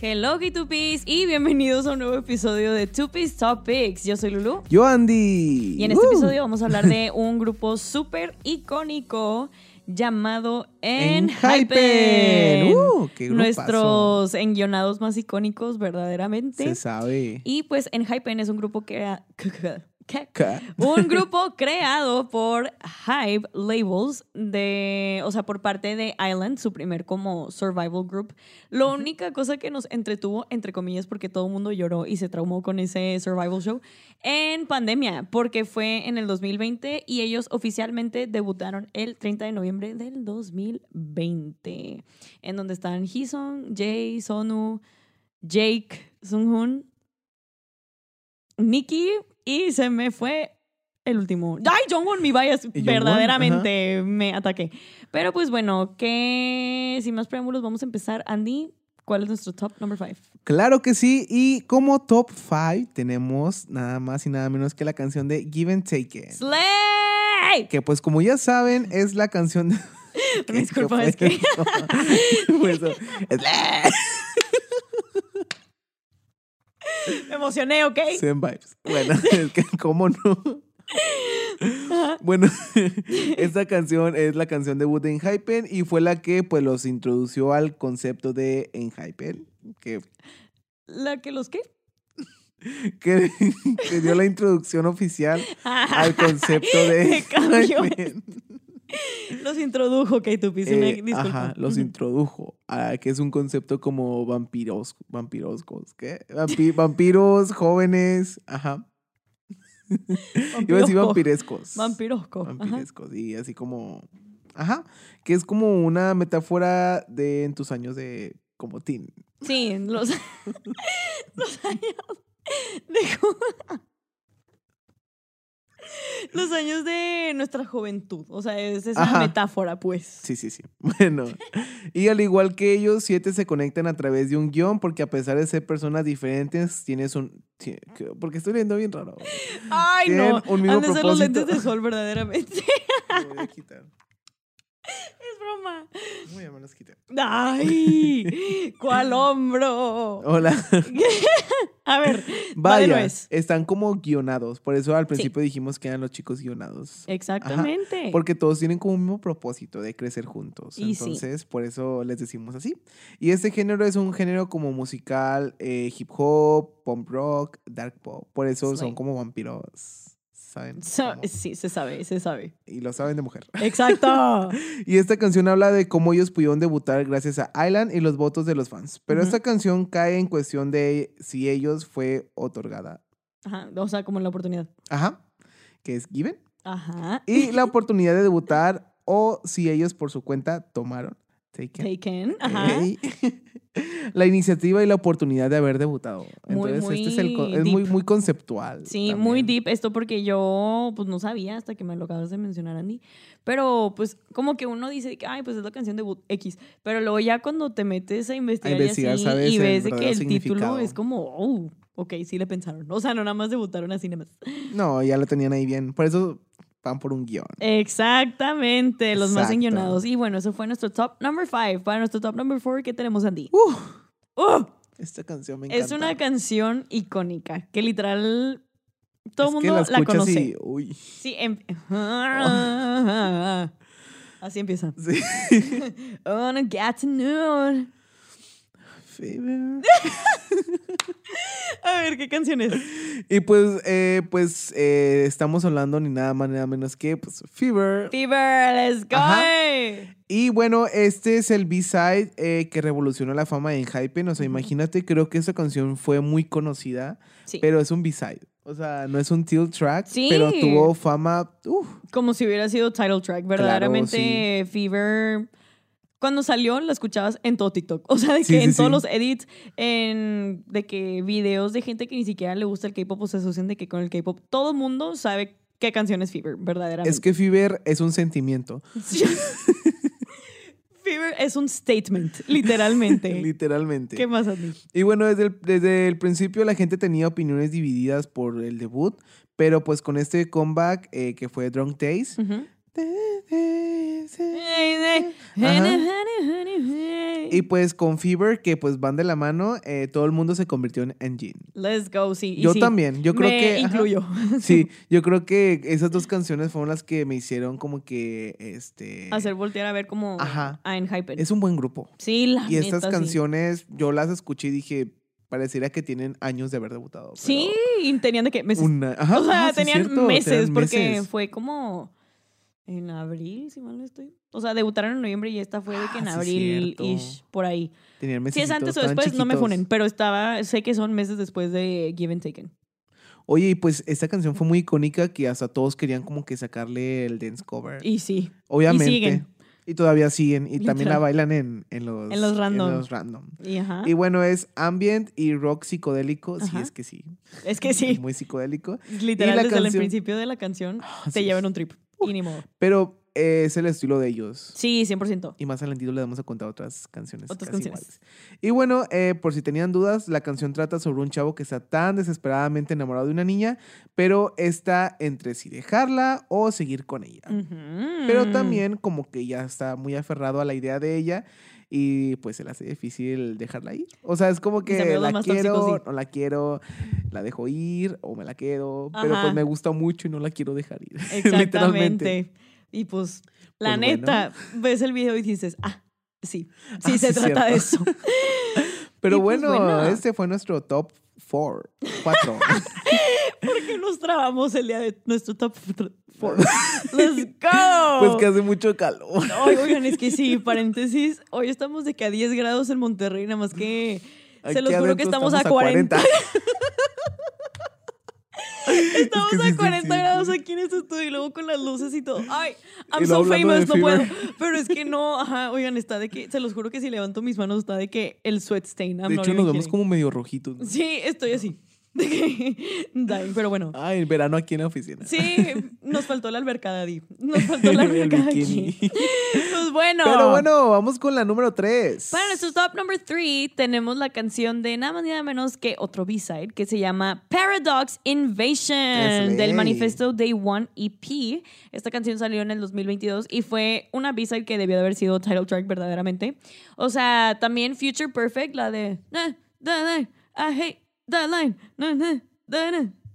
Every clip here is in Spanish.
Hello, K2Ps, y bienvenidos a un nuevo episodio de 2Ps Topics. Yo soy Lulu. Yo, Andy. Y en este Uh. episodio vamos a hablar de un grupo súper icónico llamado Enhypen. Enhypen. Uh. Nuestros enguionados más icónicos, verdaderamente. Se sabe. Y pues Enhypen es un grupo que... Un grupo creado por Hive Labels, de, o sea, por parte de Island, su primer como survival group. La única cosa que nos entretuvo, entre comillas, porque todo el mundo lloró y se traumó con ese survival show, en pandemia, porque fue en el 2020 y ellos oficialmente debutaron el 30 de noviembre del 2020, en donde están Hisung, Jay, Sonu, Jake, Sunghoon, Nikki y se me fue el último. ¡Ay, Jongwon, mi bias! Jongwon, Verdaderamente me ataqué. Pero pues bueno, que sin más preámbulos vamos a empezar. Andy, ¿cuál es nuestro top number 5? Claro que sí. Y como top 5 tenemos nada más y nada menos que la canción de Give and Take It. ¡Slay! Que pues como ya saben es la canción de... Disculpa, ¿Qué es que... fue? Me emocioné, ¿ok? Same vibes. Bueno, es que cómo no. Bueno, esta canción es la canción debut de Enhypen y fue la que pues los introdució al concepto de Enhypen, que, ¿La que los qué? que, que dio la introducción oficial al concepto de. Enhypen. Los introdujo, K2P. Eh, disculpa. ajá, los introdujo, a, que es un concepto como vampiros, vampiroscos, ¿qué? Vampi- vampiros jóvenes, ajá. Iba a decir Vampirosco. vampirescos. Vampirosco. Ajá. Vampirescos, y así como, ajá, que es como una metáfora de en tus años de como teen. Sí, los, los años de los años de nuestra juventud. O sea, es, es una Ajá. metáfora, pues. Sí, sí, sí. Bueno, y al igual que ellos, siete se conectan a través de un guion porque a pesar de ser personas diferentes, tienes un... Porque estoy leyendo bien raro. Ay, Tienen no. un mismo Han de ser los lentes de sol, verdaderamente. Lo voy a quitar. Broma. Muy bien, me los quité. Ay, ¿cuál hombro? Hola. A ver, Vaya, están como guionados. Por eso al principio dijimos que eran los chicos guionados. Exactamente. Porque todos tienen como un mismo propósito de crecer juntos. Y sí. Entonces, por eso les decimos así. Y este género es un género como musical, eh, hip hop, pop rock, dark pop. Por eso Slay. son como vampiros. ¿Saben? Sa- sí, se sabe, se sabe. y lo saben de mujer. Exacto. Y esta canción habla de cómo ellos pudieron debutar gracias a Island y los votos de los fans. Pero esta canción cae en cuestión de si ellos fue otorgada. Ajá, o sea, como la oportunidad. Ajá. Que es given. Ajá. Y la oportunidad de debutar o si ellos por su cuenta tomaron. Taken. Taken. Ajá. La iniciativa y la oportunidad de haber debutado. Muy, Entonces, este es, el, es muy, muy conceptual. Sí, muy deep esto porque yo pues no sabía hasta que me lo acabas de mencionar, Andy. Pero pues como que uno dice que, ay, pues es la canción de X. Pero luego ya cuando te metes a investigar, y investigar, así, sabes y ves que el título es como, oh, ok, sí le pensaron. O sea, no nada más debutaron así nada más. No, ya lo tenían ahí bien. Por eso van por un guion. Exactamente, los más enguionados. Y bueno, eso fue nuestro top number five. Para nuestro top number four, ¿qué tenemos, Andy? ¡Uh! esta canción me encanta. es una canción icónica que literal todo el mundo la, escuchas conoce. y, uy. Sí, em- así empieza. Sí. I wanna get to know. Fever. A ver, ¿qué canción es? Y pues, eh, pues eh, estamos hablando ni nada más ni nada menos que pues, Fever. Fever, let's go. Ajá. Y bueno, este es el B-side eh, que revolucionó la fama en Hypen. O sea, imagínate, creo que esa canción fue muy conocida, Sí. pero es un B-side. O sea, no es un title track, Sí. pero tuvo fama. uf, Como si hubiera sido title track. Verdaderamente, Fever. Cuando salió, la escuchabas en todo TikTok. O sea, de que Sí, sí, en todos sí. los edits, en, de que videos de gente que ni siquiera le gusta el K-pop o se asocian de que con el K-pop, todo el mundo sabe qué canción es Fever, verdaderamente. es que Fever es un sentimiento. Fever es un statement, literalmente. literalmente. ¿Qué más, Andy? Y bueno, desde el, desde el principio la gente tenía opiniones divididas por el debut, pero pues con este comeback eh, que fue Drunk Days. Ajá. Y pues con Fever, que pues van de la mano, eh, todo el mundo se convirtió en Engine. Let's go, sí. Yo sí, también, yo creo me que... ajá. incluyo. Sí, yo creo que esas dos canciones fueron las que me hicieron como que, este... Hacer voltear a ver como Ajá. a Enhypen. Es un buen grupo. Sí, la Y estas neta, sí. canciones, yo las escuché y dije, pareciera que tienen años de haber debutado. Sí, y tenían de que meses. Una, ajá, o sea, ajá, sí, tenían cierto, meses, porque meses. fue como en abril, si mal no estoy. O sea, debutaron en noviembre y esta fue de que en Ah, sí, abril ish, por ahí. Tenían Si es antes o después, no me chiquitos. funen, pero estaba, sé que son meses después de Give and Taken. Oye, y pues esta canción fue muy icónica que hasta todos querían como que sacarle el dance cover. Y sí, Obviamente. siguen. Y todavía siguen. Y también la bailan en, en los, En los random. los random. y ajá. Y bueno, es ambient y rock psicodélico. Sí, Ajá. es que sí. es que sí, Muy psicodélico. literal, la desde el canción- principio de la canción Ah, te sí. llevan un trip. Y ni modo. Pero eh, es el estilo de ellos. Sí, 100%. Y más adelantito le vamos a contar otras canciones. Otras casi canciones. iguales. Y bueno, eh, por si tenían dudas, la canción trata sobre un chavo que está tan desesperadamente enamorado de una niña, pero está entre si dejarla o seguir con ella. Pero también como que ya está muy aferrado a la idea de ella y pues se le hace difícil dejarla ir. O sea, es como que la quiero, sí. no la quiero, la dejo ir o me la quedo, pero pues me gusta mucho y no la quiero dejar ir. Exactamente. Literalmente. Y pues, la Pues bueno. neta, ves el video y dices, ah, sí, sí Ah, se sí, trata de eso. Pero pues, bueno, este fue nuestro top 4. 4. ¿Por qué nos trabamos el día de nuestro top 4? ¡Let's go! pues que hace mucho calor. Oigan, es que sí, paréntesis, hoy estamos de que a 10 grados en Monterrey, nada más que se los juro que estamos, a 40. Estamos Es que sí a se 40 siente. grados aquí en este estudio y luego con las luces y todo. Ay, I'm so famous, no puedo. Pero es que no, ajá, oigan, está de que, se los juro que si levanto mis manos está de que el sweat stain. I'm De hecho, nos vemos como medio rojitos. ¿no? Sí, estoy así. Pero bueno. Ay, el verano aquí en la oficina. Sí, nos faltó la albercada, Di. Nos faltó la albercada aquí. Pues bueno. Pero bueno, vamos con la número 3. Para nuestro top number 3 tenemos la canción de nada más ni nada menos que otro B-side que se llama Paradox Invasion del ley. manifiesto Day One EP. Esta canción salió en el 2022 y fue una B-side que debió de haber sido title track verdaderamente. O sea, también Future Perfect, la de "Nah, da, da, I hate that line.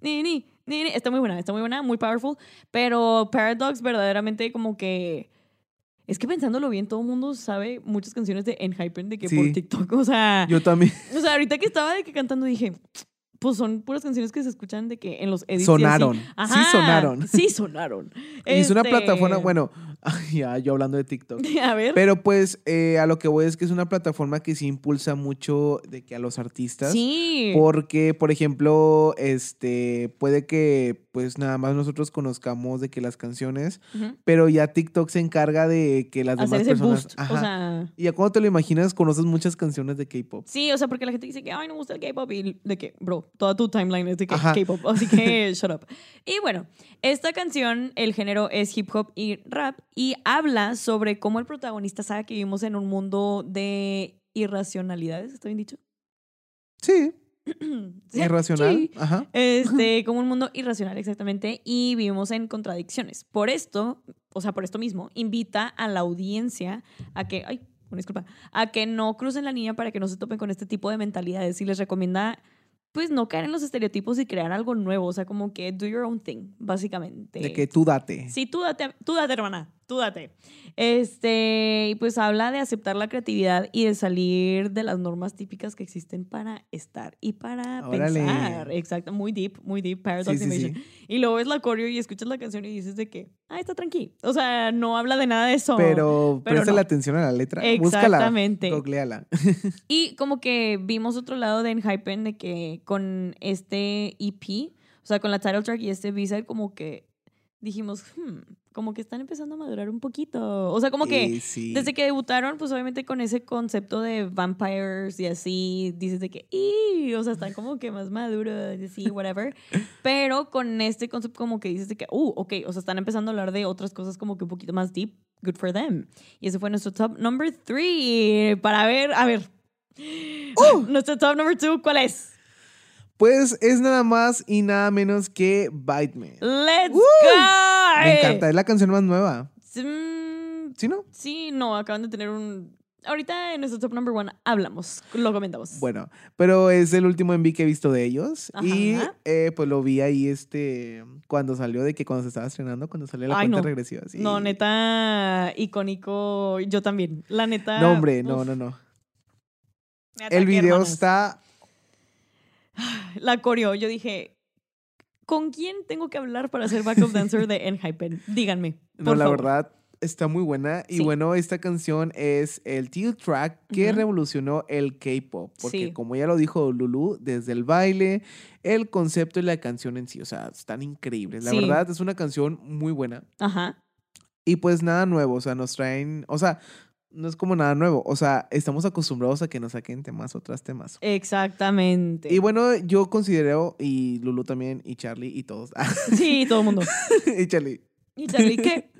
Ni, ni, ni, ni". Está muy buena, está muy buena, muy powerful. Pero Paradox verdaderamente como que... Es que pensándolo bien, todo el mundo sabe muchas canciones de Enhypen de que Sí. por TikTok. O sea, Yo también. o sea, ahorita que estaba de que cantando dije, pues son puras canciones que se escuchan de que en los edits. y así. Sonaron. Sí sonaron. Sí sonaron. Y es una Este, plataforma, bueno, ya yo hablando de TikTok. A ver. Pero pues eh, a lo que voy es que es una plataforma que sí impulsa mucho de que a los artistas. sí. Porque, por ejemplo, este puede que pues nada más nosotros conozcamos de que las canciones, pero ya TikTok se encarga de que las Hacer demás ese personas. boost. Ajá. O sea. y ya cuando te lo imaginas, conoces muchas canciones de K-pop. Sí, o sea, porque la gente dice que, ay, no me gusta el K-pop. Y de que, bro, toda tu timeline es de. K-pop. Así que, shut up. Y bueno, esta canción, el género es hip hop y rap. Y habla sobre cómo el protagonista sabe que vivimos en un mundo de irracionalidades. ¿Está bien dicho? Sí, Sí, irracional. sí. Ajá. Este, como un mundo irracional, exactamente, y vivimos en contradicciones. Por esto, o sea, por esto mismo, invita a la audiencia a que, ay, una disculpa, a que no crucen la línea para que no se topen con este tipo de mentalidades y les recomienda, pues, no caer en los estereotipos y crear algo nuevo, o sea, como que do your own thing, básicamente. De que tú date. Sí, tú date, tú date, hermana, tú date. Este, y pues habla de aceptar la creatividad y de salir de las normas típicas que existen para estar y para Órale. pensar. Exacto, muy deep, muy deep, Paradox Sí, sí, Invasion. sí. Y luego ves la coreo y escuchas la canción y dices de que, ah, está tranqui. O sea, no habla de nada de eso. Pero, pero presta no. la atención a la letra. Exactamente. Búscala. Y como que vimos otro lado de Enhypen de que con este EP, o sea, con la title track y este B-side, como que dijimos, hmm, como que están empezando a madurar un poquito. O sea, como que Y sí. desde que debutaron, pues obviamente con ese concepto de vampires y así, dices de que, "Ih", o sea, están como que más maduros y así, whatever. Pero con este concepto como que dices de que, uh, ok, o sea, están empezando a hablar de otras cosas como que un poquito más deep. Good for them. Y ese fue nuestro top number three. Para ver, a ver. Nuestro top number two, ¿cuál es? Pues es nada más y nada menos que Bite Me. Let's go. Me encanta, es la canción más nueva. Mm, ¿Sí, no? Sí, no, acaban de tener un ahorita en nuestro top number one hablamos, lo comentamos. Bueno, pero es el último MV que he visto de ellos. Y eh, pues lo vi ahí este cuando salió de que cuando se estaba estrenando, cuando salió la Ay, cuenta no. regresiva. sí. No, neta, icónico. Yo también. La neta. No, hombre, no, uf, no, no. El video está. La coreo. Yo dije, ¿con quién tengo que hablar para ser backup dancer de Enhypen? Díganme. No, la favor. verdad está muy buena. Y Sí. bueno, esta canción es el title track que revolucionó el K-pop. Porque Sí. como ya lo dijo Lulu, desde el baile, el concepto y la canción en sí, o sea, están increíbles. La Sí. verdad es una canción muy buena. Ajá. Y pues nada nuevo, o sea, nos traen, o sea, no es como nada nuevo, o sea, estamos acostumbrados a que nos saquen temas o tras temas. Exactamente. Y bueno, yo considero, y Lulu también, y Charlie, y todos, Sí, todo el mundo. y Charlie, ¿Y Charlie qué?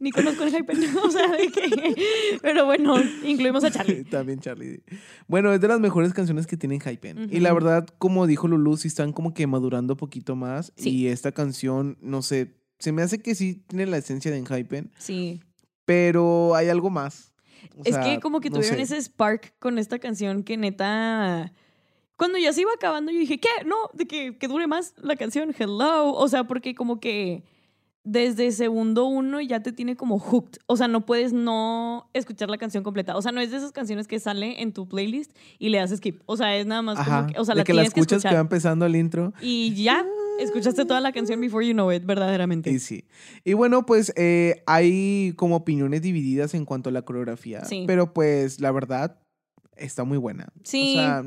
Ni conozco el Hypen. O sea, ¿de qué? Pero bueno, incluimos a Charlie. también Charlie. Bueno, es de las mejores canciones que tienen Hypen. Y la verdad, como dijo Lulu, sí están como que madurando un poquito más. Sí. Y esta canción, no sé, se me hace que sí tiene la esencia de Hypen, Sí. pero hay algo más. O es sea, que como que no tuvieron sé. ese spark con esta canción que neta... Cuando ya se iba acabando, yo dije, ¿qué? No, de que, que dure más la canción, hello. O sea, porque como que desde segundo uno ya te tiene como hooked. O sea, no puedes no escuchar la canción completa. O sea, no es de esas canciones que sale en tu playlist y le das skip. O sea, es nada más Ajá, como que, o sea, de la que la que escuchas que va empezando el intro. Y ya, escuchaste toda la canción before you know it, verdaderamente. Y sí. Y bueno, pues eh, hay como opiniones divididas en cuanto a la coreografía. Sí. Pero pues la verdad está muy buena. Sí. O sea,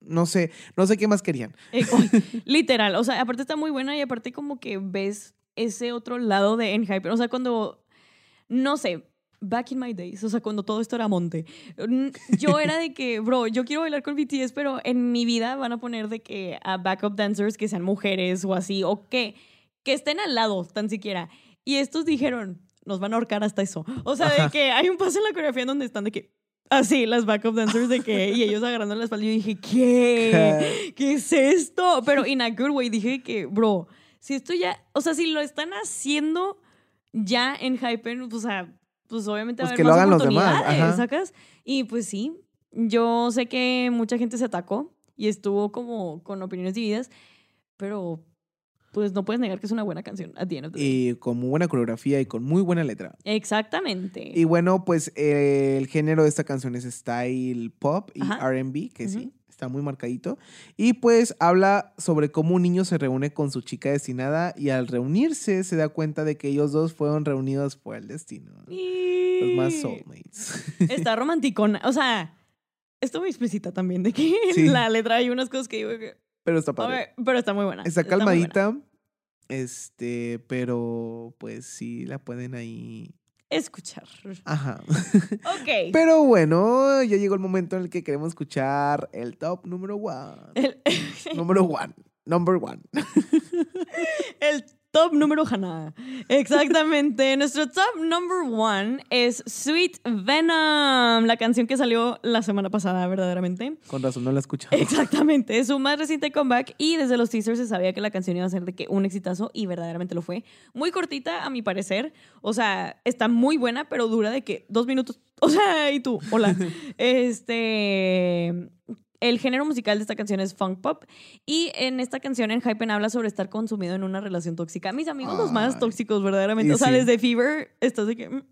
no sé, no sé qué más querían. Eh, literal, o sea, aparte está muy buena y aparte como que ves ese otro lado de Enhypen. O sea, cuando, no sé, back in my days, o sea, cuando todo esto era monte, yo era de que, bro, yo quiero bailar con BTS, pero en mi vida van a poner de que a backup dancers que sean mujeres o así, o que, que estén al lado, tan siquiera. Y estos dijeron, nos van a ahorcar hasta eso. O sea, de que hay un paso en la coreografía en donde están de que, así, las backup dancers de que, y ellos agarrando la espalda. Yo dije, ¿qué? ¿qué es esto? Pero in a good way, dije que, bro, si esto ya, o sea, si lo están haciendo ya en Hypen, pues, o sea, pues obviamente va a Pues haber que lo más hagan los demás, oportunidades. ¿sacas? Y pues sí, yo sé que mucha gente se atacó y estuvo como con opiniones divididas, pero pues no puedes negar que es una buena canción the day. Y con muy buena coreografía y con muy buena letra. Exactamente. Y bueno, pues eh, el género de esta canción es style pop y. RB, que sí. Está muy marcadito. Y pues habla sobre cómo un niño se reúne con su chica destinada y al reunirse se da cuenta de que ellos dos fueron reunidos por el destino. Los más soulmates. Está romanticona. O sea, está muy explícita también de que Sí. la letra hay unas cosas que digo que. Pero está padre. ver, pero está muy buena. Está buena. calmadita. Este, pero pues sí la pueden ahí. Escuchar. Ajá. Ok. Pero bueno, ya llegó el momento en el que queremos escuchar el top número one. El, número one. Number one. el top número Hannah. Exactamente. Nuestro top number one es Sweet Venom, la canción que salió la semana pasada, verdaderamente. Con razón no la he escuchado. Exactamente, es su más reciente comeback y desde los teasers se sabía que la canción iba a ser de que un exitazo y verdaderamente lo fue. Muy cortita a mi parecer, o sea, está muy buena, pero dura de que dos minutos. O sea, y tú, hola. este, el género musical de esta canción es funk pop y en esta canción en Hypen habla sobre estar consumido en una relación tóxica. Mis amigos los más tóxicos, verdaderamente. O sea, sí. desde Fever estás de que, mm,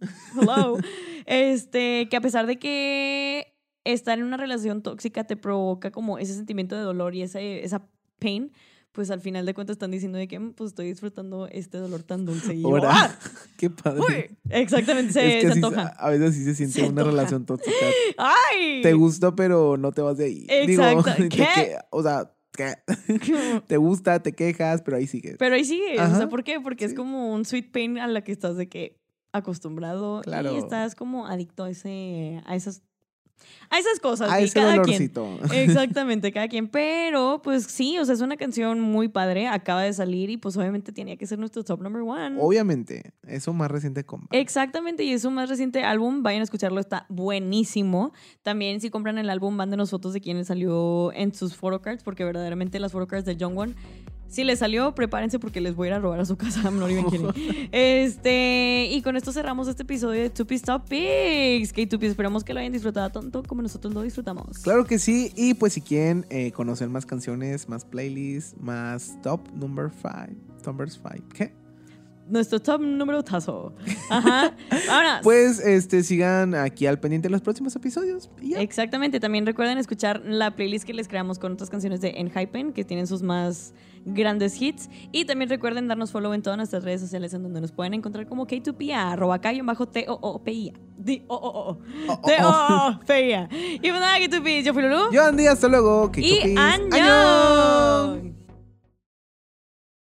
hello. este, que a pesar de que estar en una relación tóxica te provoca como ese sentimiento de dolor y ese, esa pain, pues al final de cuentas están diciendo de que "Mm, pues estoy disfrutando este dolor tan dulce. Y yo, "Ah, qué padre. uy". Exactamente, se, es que se así antoja. a veces sí se siente Se una antoja. relación tóxica. ¡Ay! Te gusta, pero no te vas de ahí. Exacto. Digo, ¿Qué? que- o sea, ¿qué? te gusta, te quejas, pero ahí sigues. Pero ahí sigue, o sea, ¿por qué? Porque es como un sweet pain a la que estás de que acostumbrado Claro. y estás como adicto a ese a esas a esas cosas a ese cada quien dolorcito. Exactamente, cada quien. Pero, pues sí, o sea, es una canción muy padre. Acaba de salir y, pues, obviamente tenía que ser nuestro top number one. Obviamente, eso más reciente compa. Exactamente, y es su más reciente álbum. Vayan a escucharlo, está buenísimo. También, si compran el álbum, mándenos fotos de quién salió en sus photocards, porque verdaderamente las photocards de Jongwon Si les salió, prepárense porque les voy a ir a robar a su casa. Not even kidding. Este, y con esto cerramos este episodio de Tupi Topics. Que Tupi, esperamos que lo hayan disfrutado tanto como nosotros lo disfrutamos. Claro que sí. Y pues si quieren eh, conocer más canciones, más playlists, más top number 5. Number 5. ¿Qué? Nuestro top número tazo. Ajá. Ahora. Pues este, sigan aquí al pendiente de los próximos episodios. y ya. Exactamente. También recuerden escuchar la playlist que les creamos con otras canciones de Enhypen, que tienen sus más grandes hits. Y también recuerden darnos follow en todas nuestras redes sociales en donde nos pueden encontrar como K2PA, arroba cayo bajo t o o p i a D o o o Oh, T o o p i a Y pues nada, K2P, yo fui Lulu. Yo Andy, hasta luego. Que y chupis. ¡Añón!